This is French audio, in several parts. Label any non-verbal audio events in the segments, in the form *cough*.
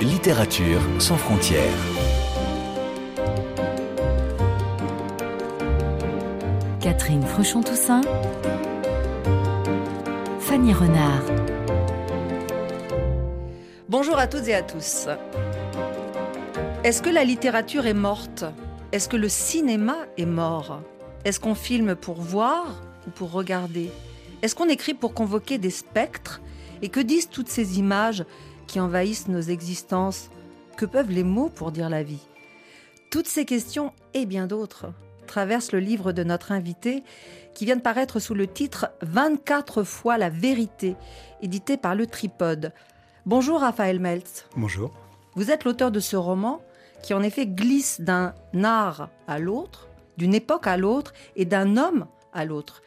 Littérature sans frontières. Catherine Fruchon-Toussaint. Fanny Renard. Bonjour à toutes et à tous. Est-ce que la littérature est morte? Est-ce que le cinéma est mort? Est-ce qu'on filme pour voir ou pour regarder? Est-ce qu'on écrit pour convoquer des spectres? Et que disent toutes ces images qui envahissent nos existences Que peuvent les mots pour dire la vie? Toutes ces questions et bien d'autres traversent le livre de notre invité qui vient de paraître sous le titre 24 fois la vérité, édité par le Tripode. Bonjour Raphaël Meltz. Bonjour. Vous êtes l'auteur de ce roman qui en effet glisse d'un art à l'autre, d'une époque à l'autre et d'un homme à l'autre.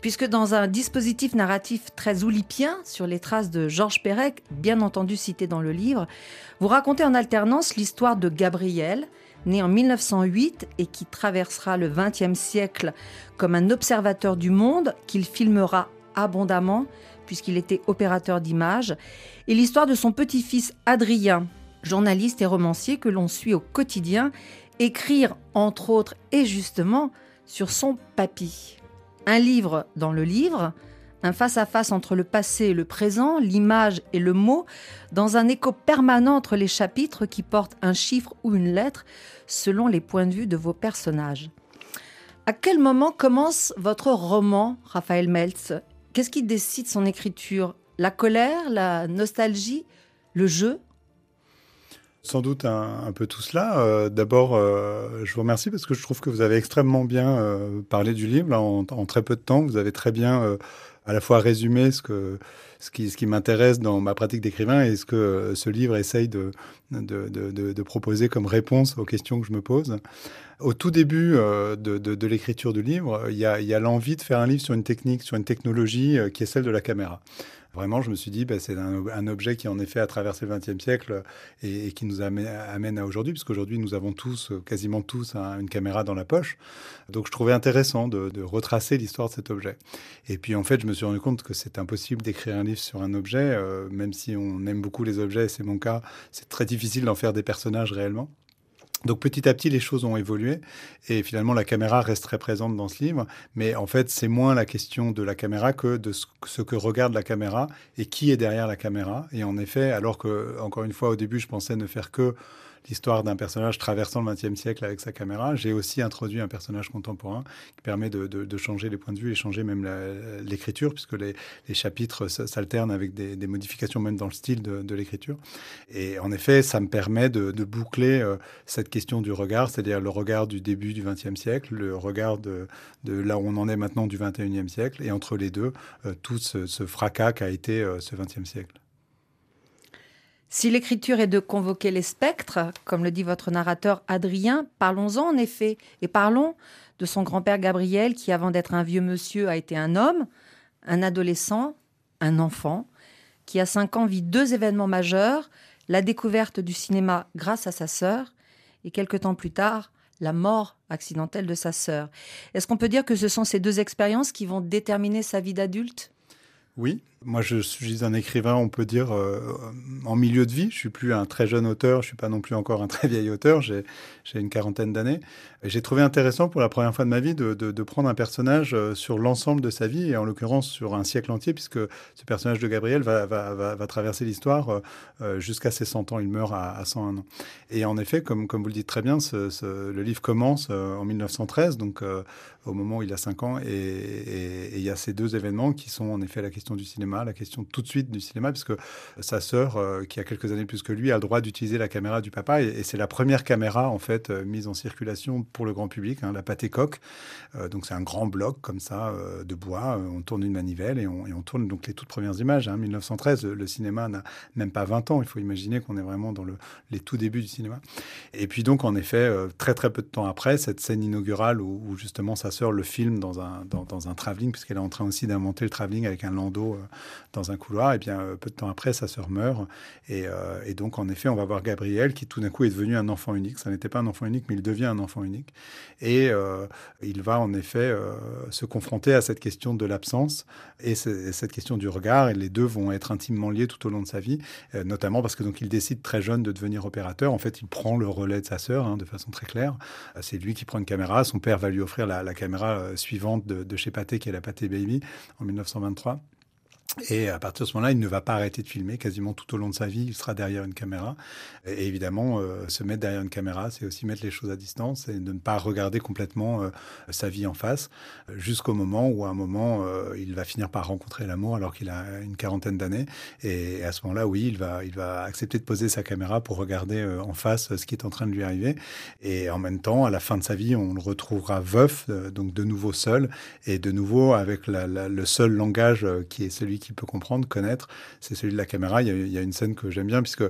Puisque dans un dispositif narratif très oulipien sur les traces de Georges Perec, bien entendu cité dans le livre, vous racontez en alternance l'histoire de Gabriel, né en 1908 et qui traversera le XXe siècle comme un observateur du monde qu'il filmera abondamment puisqu'il était opérateur d'images, et l'histoire de son petit-fils Adrien, journaliste et romancier que l'on suit au quotidien, écrire entre autres et justement sur son papy. Un livre dans le livre, un face-à-face entre le passé et le présent, l'image et le mot, dans un écho permanent entre les chapitres qui portent un chiffre ou une lettre selon les points de vue de vos personnages. À quel moment commence votre roman, Raphaël Meltz? Qu'est-ce qui décide son écriture? La colère, la nostalgie, le jeu? Sans doute un, peu tout cela. Euh, d'abord, euh, je vous remercie parce que je trouve que vous avez extrêmement bien euh, parlé du livre en, très peu de temps. Vous avez très bien à la fois résumé ce, qui, m'intéresse dans ma pratique d'écrivain et ce que ce livre essaye de, proposer comme réponse aux questions que je me pose. Au tout début de, l'écriture du livre, il y a l'envie de faire un livre sur une technique, sur une technologie qui est celle de la caméra. Vraiment, je me suis dit, bah, c'est un, objet qui en effet a traversé le XXe siècle et, qui nous amène, à aujourd'hui, puisqu'aujourd'hui nous avons tous, quasiment tous, une caméra dans la poche. Donc je trouvais intéressant de, retracer l'histoire de cet objet. Et puis en fait, je me suis rendu compte que c'est impossible d'écrire un livre sur un objet, euh, même si on aime beaucoup les objets, c'est mon cas, c'est très difficile d'en faire des personnages réellement. Donc petit à petit, les choses ont évolué et finalement la caméra reste très présente dans ce livre. Mais en fait, c'est moins la question de la caméra que de ce que regarde la caméra et qui est derrière la caméra. Et en effet, alors que encore une fois au début, je pensais ne faire que l'histoire d'un personnage traversant le XXe siècle avec sa caméra. J'ai aussi introduit un personnage contemporain qui permet de, changer les points de vue et changer même l'écriture, puisque les, chapitres s'alternent avec des, modifications même dans le style de, l'écriture. Et en effet, ça me permet de, boucler euh, cette question du regard, c'est-à-dire le regard du début du XXe siècle, le regard de, là où on en est maintenant du XXIe siècle, et entre les deux, euh, tout ce, ce fracas qu'a été euh, ce XXe siècle. Si l'écriture est de convoquer les spectres, comme le dit votre narrateur Adrien, parlons-en en effet, et parlons de son grand-père Gabriel qui, avant d'être un vieux monsieur, a été un homme, un adolescent, un enfant, qui à cinq ans vit deux événements majeurs, la découverte du cinéma grâce à sa sœur, et quelque temps plus tard, la mort accidentelle de sa sœur. Est-ce qu'on peut dire que ce sont ces deux expériences qui vont déterminer sa vie d'adulte? Oui, moi, je suis un écrivain, on peut dire, euh, en milieu de vie. Je suis plus un très jeune auteur, je suis pas non plus encore un très vieil auteur. J'ai une quarantaine d'années. J'ai trouvé intéressant pour la première fois de ma vie de, prendre un personnage euh, sur l'ensemble de sa vie et en l'occurrence sur un siècle entier, puisque ce personnage de Gabriel va, traverser l'histoire euh, jusqu'à ses 100 ans. Il meurt à, à, 101 ans. Et en effet, comme, vous le dites très bien, le livre commence en 1913, donc au moment où il a 5 ans, et il y a ces deux événements qui sont en effet la question du cinéma la question tout de suite du cinéma, puisque sa sœur, euh, qui a quelques années plus que lui, a le droit d'utiliser la caméra du papa, et, c'est la première caméra en fait euh, mise en circulation pour le grand public, hein, la pâté coque. Euh, donc c'est un grand bloc comme ça de bois, on tourne une manivelle et on, et on, tourne donc les toutes premières images. Hein, 1913, le, cinéma n'a même pas 20 ans, il faut imaginer qu'on est vraiment dans le, les tout débuts du cinéma. Et puis donc en effet, très très peu de temps après, cette scène inaugurale où, justement sa sœur le filme dans un, dans un travelling, puisqu'elle est en train aussi d'inventer le travelling avec un landau dans un couloir. Et bien, peu de temps après, sa sœur meurt. Et, et donc, en effet, on va voir Gabriel qui tout d'un coup est devenu un enfant unique. Ça n'était pas un enfant unique, mais il devient un enfant unique. Et il va en effet se confronter à cette question de l'absence et cette question du regard. Et les deux vont être intimement liés tout au long de sa vie, notamment parce que donc il décide très jeune de devenir opérateur. En fait, il prend le relais de sa sœur hein, de façon très claire. C'est lui qui prend une caméra. Son père va lui offrir la, caméra euh, suivante de, de chez Pathé, qui est la Pathé Baby, en 1923. Et à partir de ce moment-là, il ne va pas arrêter de filmer quasiment tout au long de sa vie. Il sera derrière une caméra. Et évidemment, euh, se mettre derrière une caméra, c'est aussi mettre les choses à distance et de ne pas regarder complètement euh, sa vie en face, jusqu'au moment où, à un moment, euh, il va finir par rencontrer l'amour alors qu'il a une quarantaine d'années. Et à ce moment-là, oui, il va, il va accepter de poser sa caméra pour regarder en face ce qui est en train de lui arriver. Et en même temps, à la fin de sa vie, on le retrouvera veuf, donc de nouveau seul, et de nouveau avec le seul langage qui est celui qui peut comprendre, connaître, c'est celui de la caméra. Il y a, une scène que j'aime bien, puisque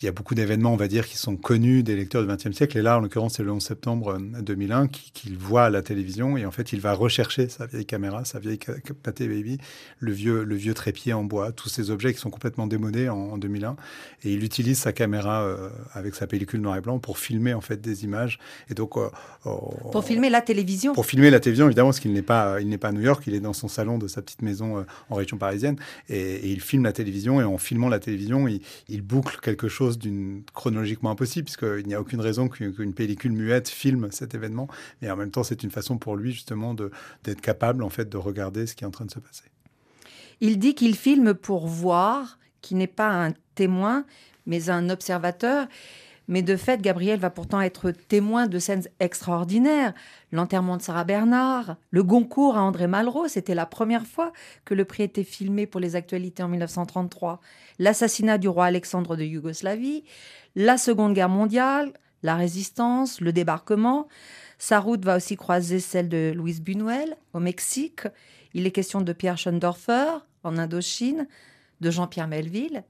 il y a beaucoup d'événements, on va dire, qui sont connus des lecteurs du XXe siècle. Et là, en l'occurrence, c'est le 11 septembre 2001 euh, qu'il voit à la télévision. Et en fait, il va rechercher sa vieille caméra, sa vieille Pathé Baby, le vieux, le vieux trépied en bois, tous ces objets qui sont complètement démodés en, 2001. Et il utilise sa caméra euh, avec sa pellicule noir et blanc pour filmer en fait des images. Et donc, euh, pour filmer la télévision. Pour filmer la télévision, évidemment, parce qu'il n'est pas, il n'est pas à New York, il est dans son salon de sa petite maison en région parisienne et, il filme la télévision et en filmant la télévision, il, boucle quelque chose d'une chronologiquement impossible puisqu'il n'y a aucune raison qu'une pellicule muette filme cet événement. Mais en même temps, c'est une façon pour lui justement d'être capable en fait de regarder ce qui est en train de se passer. Il dit qu'il filme pour voir, qu'il n'est pas un témoin, mais un observateur. Mais de fait, Gabriel va pourtant être témoin de scènes extraordinaires. L'enterrement de Sarah Bernard, le Goncourt à André Malraux, c'était la première fois que le prix était filmé pour les actualités en 1933. L'assassinat du roi Alexandre de Yougoslavie, la Seconde Guerre mondiale, la résistance, le débarquement. Sa route va aussi croiser celle de Louise Buñuel au Mexique. Il est question de Pierre Schoendorfer en Indochine, de Jean-Pierre Melville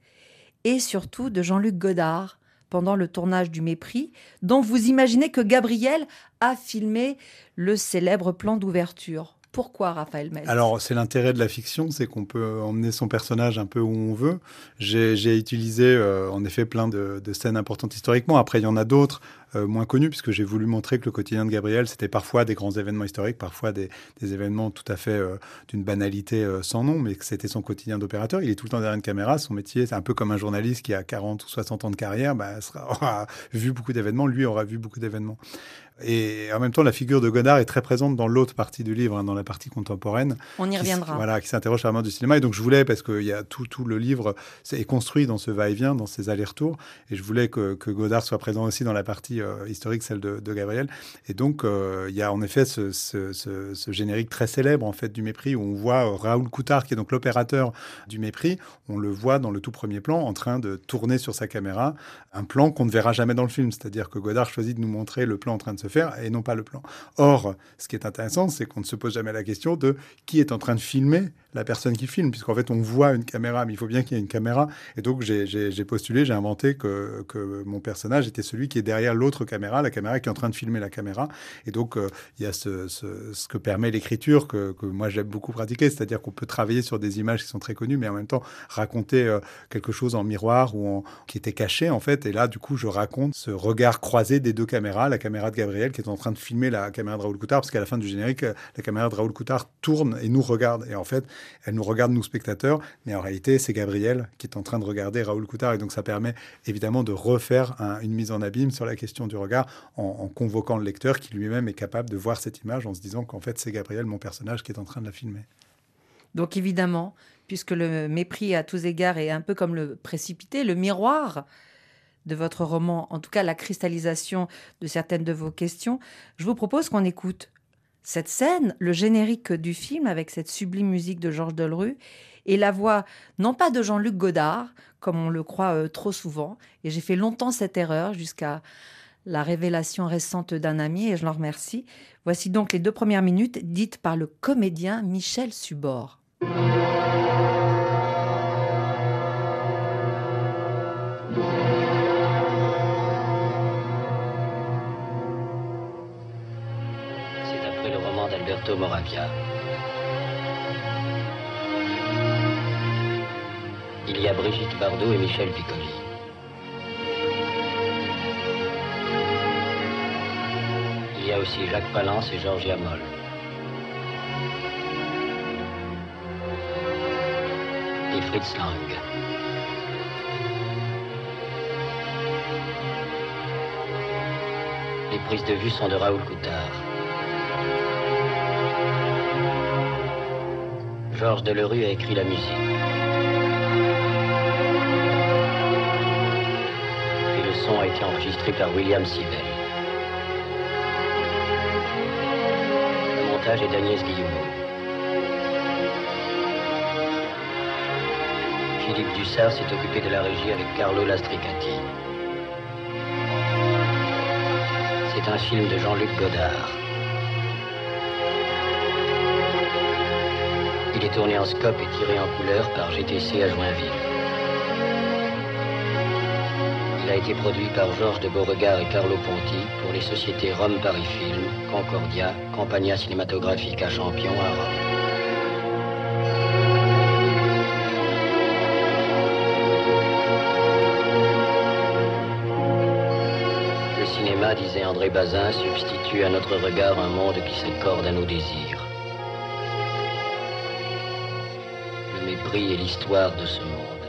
et surtout de Jean-Luc Godard pendant le tournage du Mépris, dont vous imaginez que Gabriel a filmé le célèbre plan d'ouverture. Pourquoi Raphaël Mel Alors, c'est l'intérêt de la fiction, c'est qu'on peut emmener son personnage un peu où on veut. J'ai utilisé, euh, en effet, plein de, scènes importantes historiquement. Après, il y en a d'autres euh, moins connus, puisque j'ai voulu montrer que le quotidien de Gabriel, c'était parfois des grands événements historiques, parfois des, événements tout à fait euh, d'une banalité sans nom, mais que c'était son quotidien d'opérateur. Il est tout le temps derrière une caméra. Son métier, c'est un peu comme un journaliste qui a 40 ou 60 ans de carrière, bah, *laughs* aura vu beaucoup d'événements. Lui aura vu beaucoup d'événements. Et en même temps, la figure de Godard est très présente dans l'autre partie du livre, hein, dans la partie contemporaine. On y reviendra. voilà, qui s'interroge sur la mort du cinéma. Et donc, je voulais, parce que y a tout, tout le livre est construit dans ce va-et-vient, dans ces allers-retours. Et je voulais que, que, Godard soit présent aussi dans la partie euh, historique, celle de, Gabriel. Et donc, euh, il y a en effet ce, générique très célèbre, en fait, du mépris, où on voit euh, Raoul Coutard, qui est donc l'opérateur du mépris. On le voit dans le tout premier plan, en train de tourner sur sa caméra un plan qu'on ne verra jamais dans le film. C'est-à-dire que Godard choisit de nous montrer le plan en train de se faire et non pas le plan. Or, ce qui est intéressant, c'est qu'on ne se pose jamais la question de qui est en train de filmer la personne qui filme, puisqu'en fait, on voit une caméra, mais il faut bien qu'il y ait une caméra. Et donc, j'ai postulé, j'ai inventé que, que, mon personnage était celui qui est derrière l'autre caméra, la caméra qui est en train de filmer la caméra. Et donc, euh, il y a ce, que permet l'écriture que, moi j'aime beaucoup pratiquer, c'est-à-dire qu'on peut travailler sur des images qui sont très connues, mais en même temps raconter euh, quelque chose en miroir ou en, qui était caché, en fait. Et là, du coup, je raconte ce regard croisé des deux caméras, la caméra de Gabriel qui est en train de filmer la caméra de Raoul Coutard, parce qu'à la fin du générique, la caméra de Raoul Coutard tourne et nous regarde. Et en fait, elle nous regarde, nous spectateurs, mais en réalité, c'est Gabriel qui est en train de regarder Raoul Coutard. Et donc, ça permet évidemment de refaire une mise en abîme sur la question du regard en, convoquant le lecteur qui lui-même est capable de voir cette image en se disant qu'en fait, c'est Gabriel, mon personnage, qui est en train de la filmer. Donc, évidemment, puisque le mépris à tous égards est un peu comme le précipité, le miroir de votre roman, en tout cas la cristallisation de certaines de vos questions, je vous propose qu'on écoute cette scène, le générique du film avec cette sublime musique de Georges Delru et la voix non pas de Jean-Luc Godard, comme on le croit euh, trop souvent, et j'ai fait longtemps cette erreur jusqu'à la révélation récente d'un ami et je l'en remercie. Voici donc les deux premières minutes dites par le comédien Michel Subord. Moravia. y a Brigitte Bardot et Michel Piccoli. Aussi Jacques Palance et Georges Moll. Et Fritz Lang. Les prises de vue sont de Raoul Coutard. Georges Delerue a écrit la musique. Et le son a été enregistré par William Sivell. Montage est d'Agnès. Philippe Dussard s'est occupé de la régie avec Carlo Lastricati. C'est un film de Jean-Luc Godard. Il est tourné en scope et tiré en couleur par GTC à Joinville. A été produit par Georges de Beauregard et Carlo Ponti pour les sociétés Rome Paris Film, Concordia, Compagnia Cinématographique à Champion à Rome. Le cinéma, disait André Bazin, substitue à notre regard un monde qui s'accorde à nos désirs. Le mépris est l'histoire de ce monde.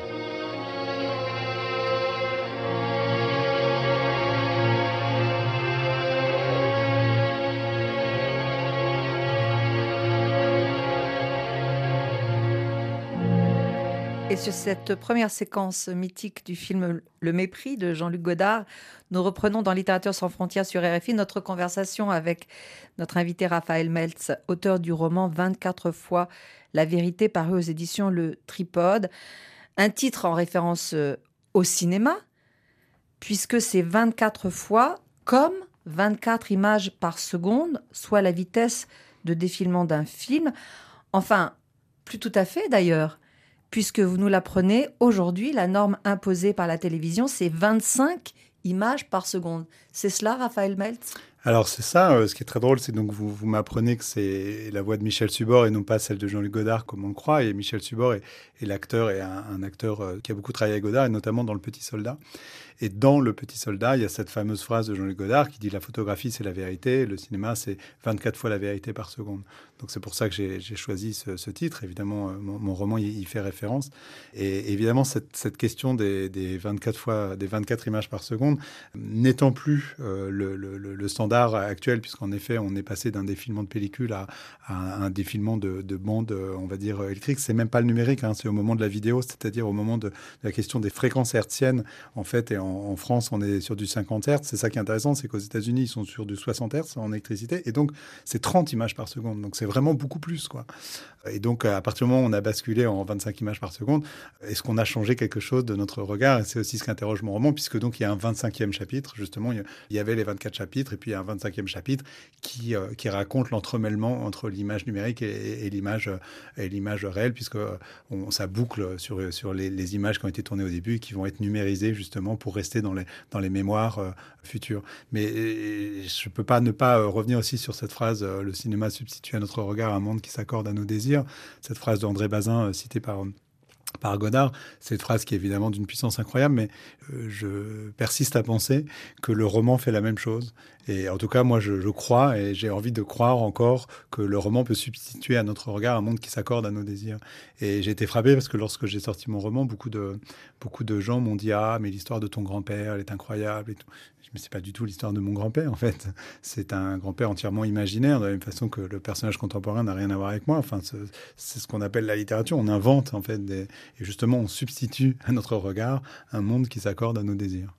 Sur cette première séquence mythique du film Le Mépris de Jean-Luc Godard, nous reprenons dans Littérature sans frontières sur RFI notre conversation avec notre invité Raphaël Meltz, auteur du roman 24 fois la vérité paru aux éditions Le Tripode. Un titre en référence euh, au cinéma, puisque c'est 24 fois comme 24 images par seconde, soit la vitesse de défilement d'un film. Enfin, plus tout à fait d'ailleurs puisque vous nous l'apprenez, aujourd'hui, la norme imposée par la télévision, c'est 25 images par seconde. C'est cela, Raphaël Meltz? Alors c'est ça, euh, ce qui est très drôle, c'est donc vous, m'apprenez que c'est la voix de Michel Subor et non pas celle de Jean-Luc Godard comme on le croit. Et Michel Subor est, l'acteur et un, acteur euh, qui a beaucoup travaillé avec Godard et notamment dans Le Petit Soldat. Et dans Le Petit Soldat, il y a cette fameuse phrase de Jean-Luc Godard qui dit La photographie, c'est la vérité, le cinéma, c'est 24 fois la vérité par seconde. Donc c'est pour ça que j'ai choisi ce, titre. Évidemment, euh, mon, roman y, fait référence. Et évidemment, cette, cette question des, des, 24 fois, des 24 images par seconde n'étant plus euh, le, standard actuel, puisqu'en effet, on est passé d'un défilement de pellicule à, un défilement de, de bande, euh, on va dire, électrique. C'est même pas le numérique, hein, c'est au moment de la vidéo, c'est-à-dire au moment de, de, la question des fréquences hertziennes, en fait, et en, en, France, on est sur du 50 Hz. C'est ça qui est intéressant, c'est qu'aux États-Unis, ils sont sur du 60 Hz en électricité. Et donc, c'est 30 images par seconde. Donc, c'est vraiment beaucoup plus. Quoi. Et donc, à partir du moment où on a basculé en 25 images par seconde, est-ce qu'on a changé quelque chose de notre regard? Et c'est aussi ce qu'interroge mon roman, puisque donc, il y a un 25e chapitre. Justement, il y avait les 24 chapitres, et puis il y a un 25e chapitre qui, euh, qui raconte l'entremêlement entre l'image numérique et, l'image et l'image réelle, puisque on, ça boucle sur, sur les, images qui ont été tournées au début qui vont être numérisées justement pour rester dans les, dans les mémoires euh, futures. Mais euh, je ne peux pas ne pas euh, revenir aussi sur cette phrase Le cinéma substitue à notre regard un monde qui s'accorde à nos désirs. Cette phrase d'André Bazin citée par par Godard, cette phrase qui est évidemment d'une puissance incroyable, mais euh, je persiste à penser que le roman fait la même chose. Et en tout cas, moi, je, crois et j'ai envie de croire encore que le roman peut substituer à notre regard un monde qui s'accorde à nos désirs. Et j'ai été frappé parce que lorsque j'ai sorti mon roman, beaucoup de, beaucoup de gens m'ont dit Ah, mais l'histoire de ton grand-père, elle est incroyable et tout. Mais c'est pas du tout l'histoire de mon grand-père, en fait. C'est un grand-père entièrement imaginaire, de la même façon que le personnage contemporain n'a rien à voir avec moi. Enfin, c'est ce qu'on appelle la littérature. On invente, en fait, et justement, on substitue à notre regard un monde qui s'accorde à nos désirs.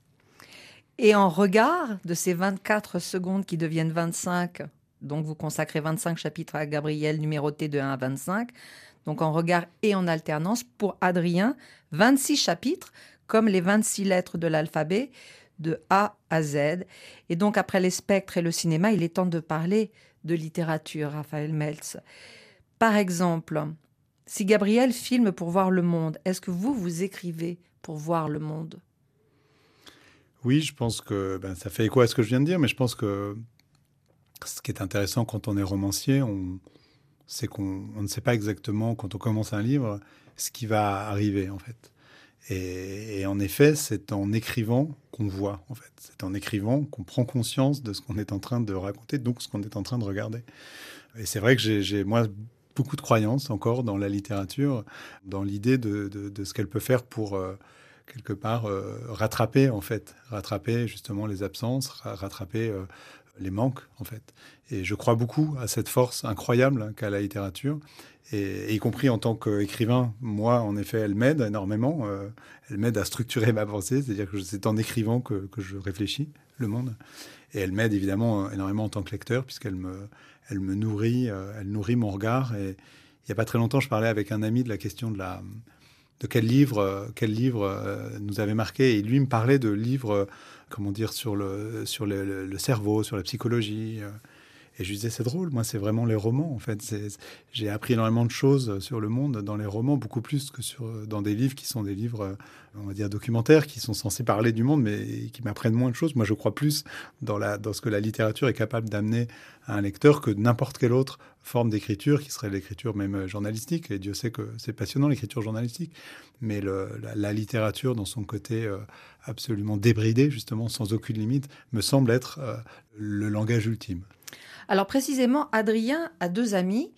Et en regard de ces 24 secondes qui deviennent 25, donc vous consacrez 25 chapitres à Gabriel numérotés de 1 à 25, donc en regard et en alternance, pour Adrien, 26 chapitres, comme les 26 lettres de l'alphabet, de A à Z. Et donc, après les spectres et le cinéma, il est temps de parler de littérature, Raphaël Meltz. Par exemple, si Gabriel filme pour voir le monde, est-ce que vous, vous écrivez pour voir le monde? Oui, je pense que ben, ça fait écho à ce que je viens de dire, mais je pense que ce qui est intéressant quand on est romancier, on, c'est qu'on ne sait pas exactement, quand on commence un livre, ce qui va arriver, en fait. Et, en effet, c'est en écrivant qu'on voit, en fait. C'est en écrivant qu'on prend conscience de ce qu'on est en train de raconter, donc ce qu'on est en train de regarder. Et c'est vrai que j'ai, moi, beaucoup de croyances encore dans la littérature, dans l'idée de, ce qu'elle peut faire pour, euh, quelque part, euh, rattraper, en fait, rattraper justement les absences, rattraper euh, les manques, en fait. Et je crois beaucoup à cette force incroyable qu'a la littérature, et, y compris en tant qu'écrivain, moi, en effet, elle m'aide énormément. Euh, elle m'aide à structurer ma pensée, c'est-à-dire que c'est en écrivant que, je réfléchis le monde. Et elle m'aide évidemment énormément en tant que lecteur, puisqu'elle me, elle me nourrit, euh, elle nourrit mon regard. Et il n'y a pas très longtemps, je parlais avec un ami de la question de la de quel livre, quel livre nous avait marqué. Et lui me parlait de livres, comment dire, sur le, sur le, cerveau, sur la psychologie. Et je lui disais, c'est drôle, moi, c'est vraiment les romans, en fait. J'ai appris énormément de choses sur le monde dans les romans, beaucoup plus que sur, dans des livres qui sont des livres, on va dire, documentaires, qui sont censés parler du monde, mais qui m'apprennent moins de choses. Moi, je crois plus dans, ce que la littérature est capable d'amener à un lecteur que n'importe quelle autre forme d'écriture, qui serait l'écriture même journalistique. Et Dieu sait que c'est passionnant, l'écriture journalistique. Mais la, littérature, dans son côté euh, absolument débridé, justement, sans aucune limite, me semble être euh, le langage ultime. Alors précisément, Adrien a deux amis,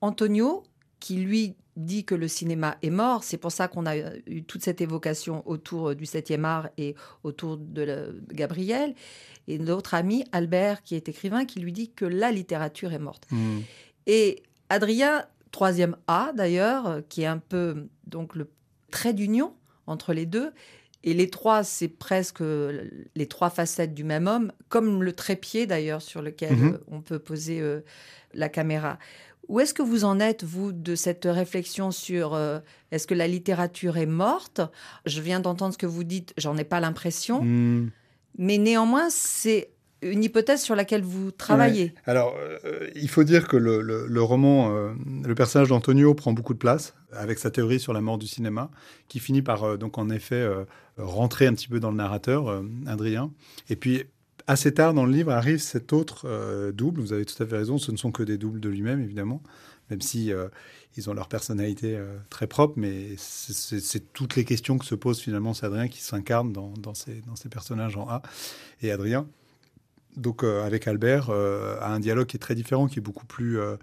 Antonio, qui lui dit que le cinéma est mort. C'est pour ça qu'on a eu toute cette évocation autour du 7e art et autour de, Gabriel. Et notre ami Albert, qui est écrivain, qui lui dit que la littérature est morte. Hmm. Et Adrien, troisième A d'ailleurs, qui est un peu donc le trait d'union entre les deux, et les trois, c'est presque les trois facettes du même homme, comme le trépied d'ailleurs sur lequel mhm. on peut poser euh, la caméra. Où est-ce que vous en êtes, vous, de cette réflexion sur euh, est-ce que la littérature est morte? Je viens d'entendre ce que vous dites, j'en ai pas l'impression. Hmm. Mais néanmoins, c'est une hypothèse sur laquelle vous travaillez. Alors, euh, il faut dire que le, roman, euh, le personnage d'Antonio prend beaucoup de place avec sa théorie sur la mort du cinéma, qui finit par, euh, donc en effet, rentrer un petit peu dans le narrateur, Adrien. Et puis, assez tard dans le livre arrive cet autre double. Vous avez tout à fait raison, ce ne sont que des doubles de lui-même, évidemment, même si ils ont leur personnalité très propre, mais c'est toutes les questions que se pose finalement c'est Adrien qui s'incarne dans, dans, ces, dans ces personnages en A. Et Adrien, donc euh, avec Albert, euh, a un dialogue qui est très différent, qui est beaucoup plus euh,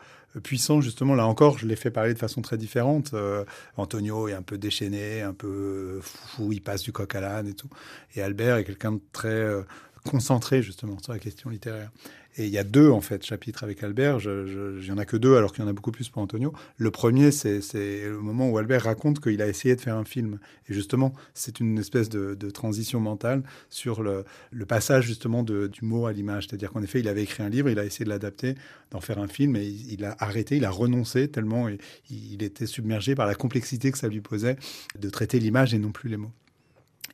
puissant. Justement, là encore, je l'ai fait parler de façon très différente. Antonio est un peu déchaîné, un peu fou, il passe du coq à l'âne et tout. Et Albert est quelqu'un de très concentré justement sur la question littéraire. Et il y a deux, en fait, chapitres avec Albert. Il n'y en a que deux, alors qu'il y en a beaucoup plus pour Antonio. Le premier, c'est le moment où Albert raconte qu'il a essayé de faire un film. Et justement, c'est une espèce de, transition mentale sur le, passage, justement, du mot à l'image. C'est-à-dire qu'en effet, il avait écrit un livre, il a essayé de l'adapter, d'en faire un film, et il, a arrêté, il a renoncé tellement il, il était submergé par la complexité que ça lui posait de traiter l'image et non plus les mots.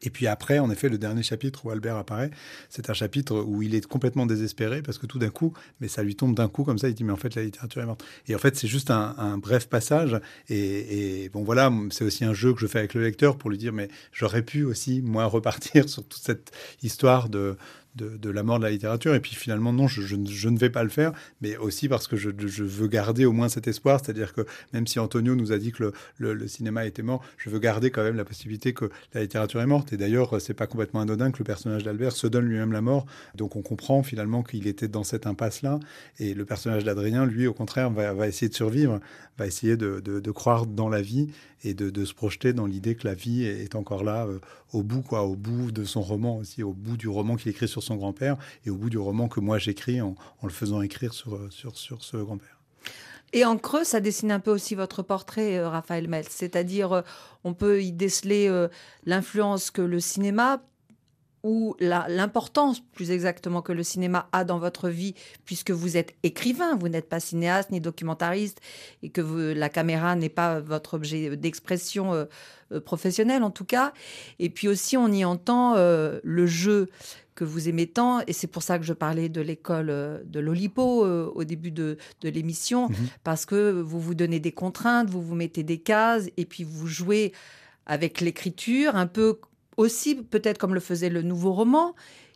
Et puis après, en effet, le dernier chapitre où Albert apparaît, c'est un chapitre où il est complètement désespéré parce que tout d'un coup, mais ça lui tombe d'un coup comme ça, il dit mais en fait la littérature est morte. Et en fait, c'est juste un, bref passage. Et, bon voilà, c'est aussi un jeu que je fais avec le lecteur pour lui dire mais j'aurais pu aussi moi *laughs* repartir sur toute cette histoire de de, la mort de la littérature. Et puis finalement, non, je, ne vais pas le faire, mais aussi parce que je, veux garder au moins cet espoir. C'est-à-dire que même si Antonio nous a dit que le, cinéma était mort, je veux garder quand même la possibilité que la littérature est morte. Et d'ailleurs, c'est pas complètement anodin que le personnage d'Albert se donne lui-même la mort. Donc on comprend finalement qu'il était dans cette impasse-là. Et le personnage d'Adrien, lui, au contraire, va, essayer de survivre, va essayer de, croire dans la vie et de, se projeter dans l'idée que la vie est encore là euh, au bout, quoi, au bout de son roman aussi, au bout du roman qu'il écrit sur son grand-père et au bout du roman que moi j'écris en, le faisant écrire sur, euh, sur, sur ce grand-père. Et en creux, ça dessine un peu aussi votre portrait, euh, Raphaël Meltz. C'est-à-dire, on peut y déceler l'influence que le cinéma ou l'importance, plus exactement, que le cinéma a dans votre vie, puisque vous êtes écrivain, vous n'êtes pas cinéaste ni documentariste, et que la caméra n'est pas votre objet d'expression euh, euh, professionnelle, en tout cas. Et puis aussi, on y entend euh, le jeu que vous aimez tant, et c'est pour ça que je parlais de l'école de l'Olipo au début de, l'émission, mhm. parce que vous vous donnez des contraintes, vous vous mettez des cases, et puis vous jouez avec l'écriture, un peu aussi peut-être comme le faisait le nouveau roman.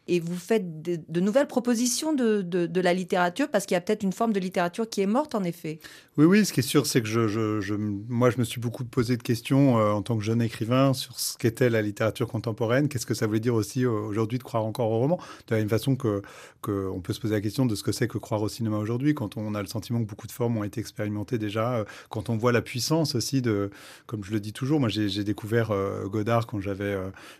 Et vous faites de, nouvelles propositions de, de, la littérature parce qu'il y a peut-être une forme de littérature qui est morte en effet. Oui, oui, ce qui est sûr, c'est que je, je, moi, je me suis beaucoup posé de questions euh, en tant que jeune écrivain sur ce qu'était la littérature contemporaine. Qu'est-ce que ça voulait dire aussi euh, aujourd'hui de croire encore au roman De la même façon que, que on peut se poser la question de ce que c'est que croire au cinéma aujourd'hui, quand on a le sentiment que beaucoup de formes ont été expérimentées déjà, euh, quand on voit la puissance aussi de, comme je le dis toujours, moi j'ai découvert Godard quand j'avais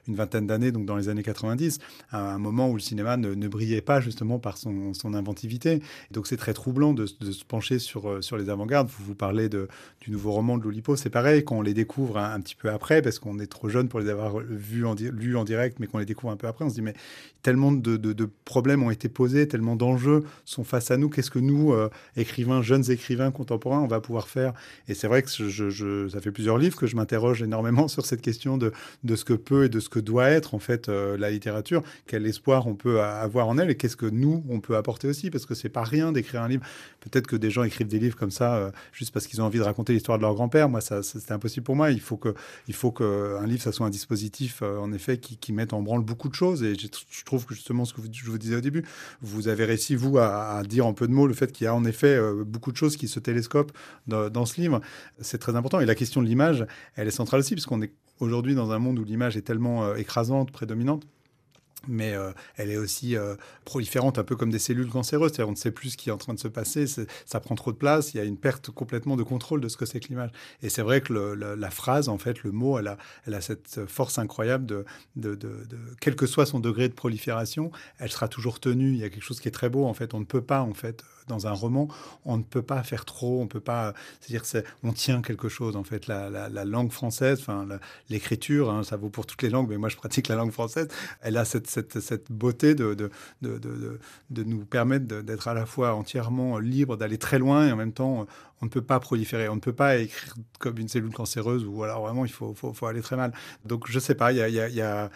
une vingtaine d'années, donc dans les années 90, à un moment où le cinéma ne, brillait pas justement par son, inventivité. Et donc c'est très troublant de, se pencher sur, sur les avant-gardes. Vous vous parlez du nouveau roman de Lolipo, c'est pareil, quand on les découvre un, petit peu après, parce qu'on est trop jeune pour les avoir vus en, lus en direct, mais qu'on les découvre un peu après, on se dit mais tellement de, problèmes ont été posés, tellement d'enjeux sont face à nous. Qu'est-ce que nous, euh, écrivains, jeunes écrivains contemporains, on va pouvoir faire? Et c'est vrai que ça fait plusieurs livres que je m'interroge énormément sur cette question de, de ce que peut et de ce que doit être en fait euh, la littérature. Quel espoir on peut avoir en elle et qu'est-ce que nous on peut apporter aussi Parce que c'est pas rien d'écrire un livre. Peut-être que des gens écrivent des livres comme ça euh, juste parce qu'ils ont envie de raconter l'histoire de leur grand-père. Moi, ça, c'était impossible pour moi. Il faut que, il faut que un livre, ça soit un dispositif euh, en effet qui, mette en branle beaucoup de choses. Et je trouve que justement ce que je vous disais au début, vous avez réussi vous à, dire en peu de mots le fait qu'il y a en effet euh, beaucoup de choses qui se télescopent dans, dans ce livre. C'est très important. Et la question de l'image, elle est centrale aussi, parce qu'on est aujourd'hui dans un monde où l'image est tellement euh, écrasante, prédominante mais euh, elle est aussi euh, proliférante, un peu comme des cellules cancéreuses. C'est-à-dire on ne sait plus ce qui est en train de se passer, ça prend trop de place, il y a une perte complètement de contrôle de ce que c'est que l'image. Et c'est vrai que la, phrase, en fait, le mot, elle a, elle a cette force incroyable de, de, de, de, quel que soit son degré de prolifération, elle sera toujours tenue. Il y a quelque chose qui est très beau, en fait. On ne peut pas, en fait, dans un roman, on ne peut pas faire trop, on peut pas, c'est-à-dire c'est, on tient quelque chose en fait. La, la, la langue française, enfin l'écriture, hein, ça vaut pour toutes les langues, mais moi je pratique la langue française. Elle a cette, beauté de, nous permettre d'être à la fois entièrement libre, d'aller très loin et en même temps on ne peut pas proliférer, on ne peut pas écrire comme une cellule cancéreuse ou alors vraiment il faut, aller très mal. Donc je sais pas, il y y a,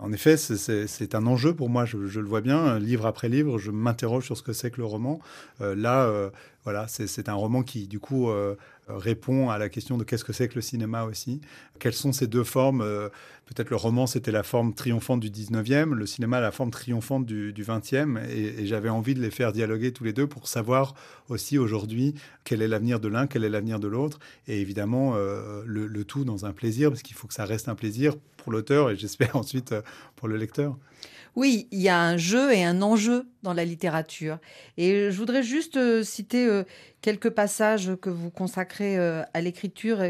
en effet, c'est un enjeu pour moi, je, le vois bien, livre après livre, je m'interroge sur ce que c'est que le roman. Euh, là, euh, voilà, c'est un roman qui, du coup, euh, répond à la question de qu'est-ce que c'est que le cinéma aussi. Quelles sont ces deux formes euh, Peut-être le roman, c'était la forme triomphante du 19e, le cinéma, la forme triomphante du, du 20e. Et, j'avais envie de les faire dialoguer tous les deux pour savoir aussi aujourd'hui quel est l'avenir de l'un, quel est l'avenir de l'autre. Et évidemment, euh, le, tout dans un plaisir, parce qu'il faut que ça reste un plaisir pour l'auteur et j'espère *laughs* ensuite pour le lecteur. Oui, il y a un jeu et un enjeu dans la littérature. Et je voudrais juste euh, citer euh, quelques passages que vous consacrez euh, à l'écriture,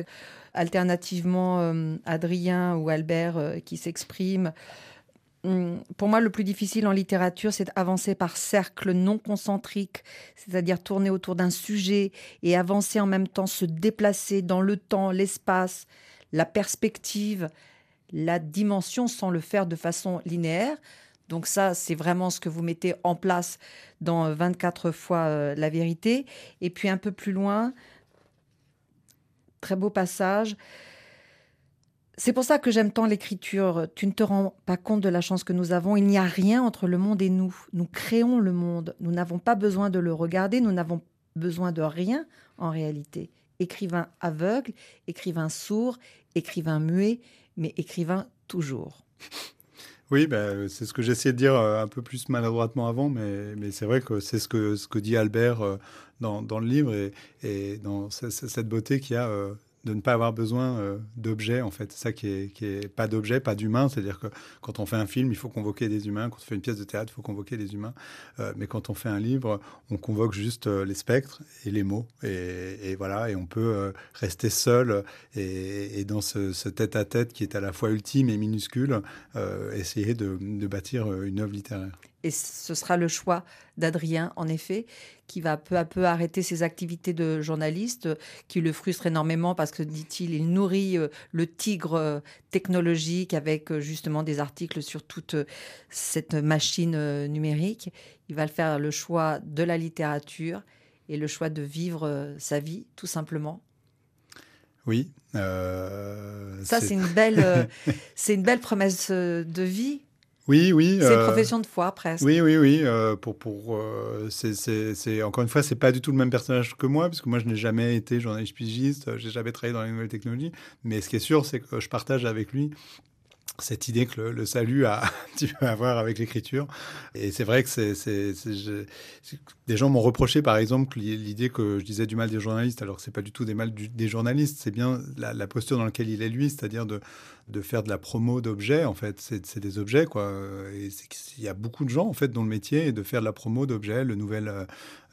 alternativement Adrien ou Albert qui s'expriment. Hum, pour moi, le plus difficile en littérature, c'est d'avancer par cercles non concentriques, c'est-à-dire tourner autour d'un sujet et avancer en même temps, se déplacer dans le temps, l'espace, la perspective, la dimension sans le faire de façon linéaire. Donc ça, c'est vraiment ce que vous mettez en place dans 24 fois euh, la vérité. Et puis un peu plus loin, très beau passage. C'est pour ça que j'aime tant l'écriture. Tu ne te rends pas compte de la chance que nous avons. Il n'y a rien entre le monde et nous. Nous créons le monde. Nous n'avons pas besoin de le regarder. Nous n'avons besoin de rien en réalité. Écrivain aveugle, écrivain sourd, écrivain muet, mais écrivain toujours. Oui, bah, c'est ce que j'essayais de dire euh, un peu plus maladroitement avant, mais, c'est vrai que c'est ce que, ce que dit Albert euh, dans, dans, le livre et, et dans cette beauté qu'il y a euh, de ne pas avoir besoin euh, d'objets, en fait. C'est ça qui est, qui est pas d'objets, pas d'humains. C'est-à-dire que quand on fait un film, il faut convoquer des humains. Quand on fait une pièce de théâtre, il faut convoquer des humains. Euh, mais quand on fait un livre, on convoque juste euh, les spectres et les mots. Et, voilà, et on peut rester seul et, dans ce, tête-à-tête -tête qui est à la fois ultime et minuscule, essayer de, de bâtir une œuvre littéraire. Et ce sera le choix d'Adrien, en effet, qui va peu à peu arrêter ses activités de journaliste, qui le frustre énormément parce que, dit-il, il nourrit euh, le tigre euh, technologique avec euh, justement des articles sur toute cette machine numérique. Il va faire le choix de la littérature et le choix de vivre sa vie, tout simplement. Oui. Euh, Ça, c'est une belle, *laughs* c'est une belle promesse de vie oui, oui. C'est une profession de foi, presque. Oui, oui, oui. Euh, pour, pour, euh, c'est, encore une fois, c'est pas du tout le même personnage que moi, parce que moi, je n'ai jamais été journaliste pigiste, j'ai jamais travaillé dans les nouvelles technologies. Mais ce qui est sûr, c'est que je partage avec lui cette idée que le, salut a *laughs* un petit peu à voir avec l'écriture. Et c'est vrai que c'est, des gens m'ont reproché, par exemple, l'idée que je disais du mal des journalistes, alors que c'est pas du tout des mal des journalistes, c'est bien la, posture dans laquelle il est lui, c'est-à-dire de, de faire de la promo d'objets. En fait, c'est, des objets, quoi. Il y a beaucoup de gens, en fait, dont le métier est de faire de la promo d'objets, le nouvel,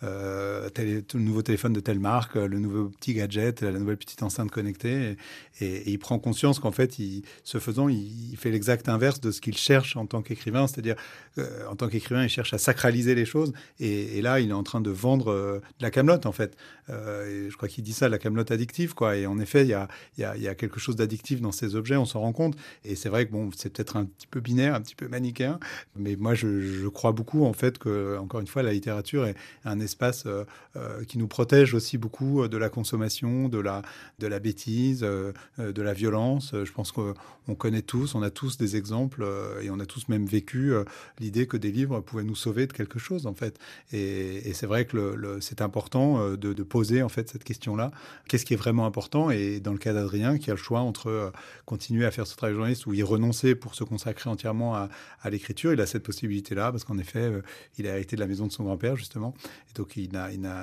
euh, le nouveau téléphone de telle marque, le nouveau petit gadget, la nouvelle petite enceinte connectée. Et, il prend conscience qu'en fait, il, ce faisant, il, fait l'exact inverse de ce qu'il cherche en tant qu'écrivain. C'est-à-dire, euh, en tant qu'écrivain, il cherche à sacraliser les choses. Et, là, il est en train de vendre euh, de la camelote, en fait. je crois qu'il dit ça, la camelote addictive, quoi. Et en effet, il y a, y a, y a quelque chose d'addictif dans ces objets, on s'en compte. Et c'est vrai que bon, c'est peut-être un petit peu binaire, un petit peu manichéen. Mais moi, je, crois beaucoup, en fait, que, encore une fois, la littérature est un espace euh, euh, qui nous protège aussi beaucoup euh, de la consommation, de la, de la bêtise, de la violence. Je pense qu'on connaît tous, on a tous des exemples et on a tous même vécu l'idée que des livres pouvaient nous sauver de quelque chose, en fait. Et, c'est vrai que c'est important de, de, poser, en fait, cette question-là. Qu'est-ce qui est vraiment important? Et dans le cas d'Adrien, qui a le choix entre continuer à faire ce travail journaliste ou y renoncer pour se consacrer entièrement à, l'écriture, il a cette possibilité-là, parce qu'en effet, il a hérité de la maison de son grand-père, justement. Et donc, il,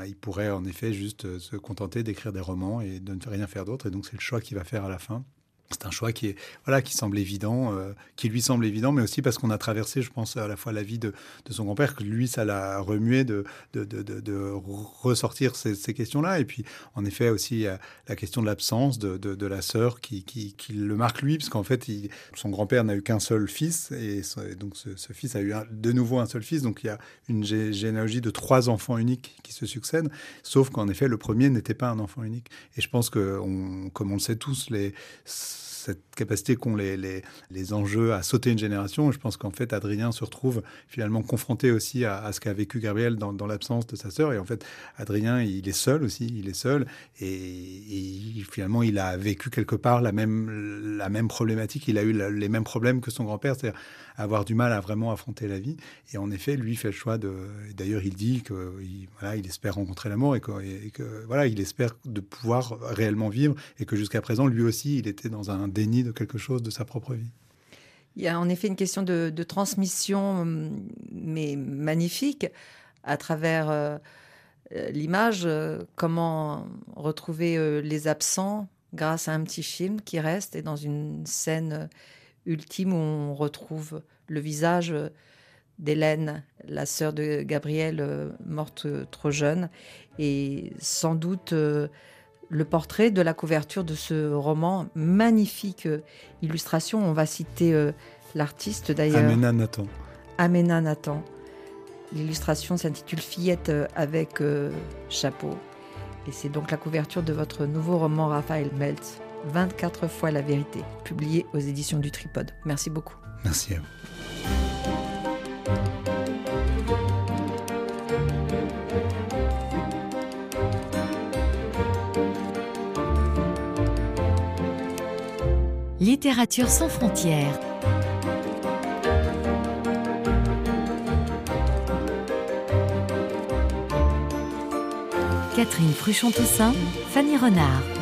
il, pourrait en effet juste euh, se contenter d'écrire des romans et de ne rien faire d'autre. Et donc, c'est le choix qu'il va faire à la fin c'est un choix qui est voilà qui semble évident, euh, qui lui semble évident, mais aussi parce qu'on a traversé, je pense, à la fois la vie de, de son grand-père, que lui, ça l'a remué de, de, de, ressortir ces, questions-là. Et puis, en effet, aussi la question de l'absence de, la sœur qui, qui, le marque lui, parce qu'en fait, son grand-père n'a eu qu'un seul fils, et, donc ce, fils a eu de nouveau un seul fils. Donc il y a une généalogie de trois enfants uniques qui se succèdent, sauf qu'en effet, le premier n'était pas un enfant unique. Et je pense que, comme on le sait tous, les cette capacité qu'ont les, les, les, enjeux à sauter une génération. je pense qu'en fait, Adrien se retrouve finalement confronté aussi à, ce qu'a vécu Gabriel dans, l'absence de sa sœur. Et en fait, Adrien, il est seul aussi, il est seul. Et, finalement, il a vécu quelque part la même, la même problématique. Il a eu les mêmes problèmes que son grand-père, avoir du mal à vraiment affronter la vie. Et en effet, lui fait le choix de. D'ailleurs, il dit que voilà, il espère rencontrer l'amour et et que voilà, il espère de pouvoir réellement vivre et que jusqu'à présent, lui aussi, il était dans un déni de quelque chose de sa propre vie. Il y a en effet une question de, transmission, mais magnifique, à travers euh, l'image. Euh, comment retrouver euh, les absents grâce à un petit film qui reste et dans une scène ultime où on retrouve le visage d'Hélène, la sœur de Gabriel, morte trop jeune, et sans doute le portrait de la couverture de ce roman. Magnifique euh, illustration. On va citer euh, l'artiste d'ailleurs. Amena Nathan. Amena Nathan. L'illustration s'intitule Fillette euh, avec chapeau. Et c'est donc la couverture de votre nouveau roman Raphaël Meltz, 24 fois la vérité, publié aux éditions du Tripode. Merci beaucoup. Merci à vous. Littérature sans frontières. Catherine Fruchon-Toussaint, Fanny Renard.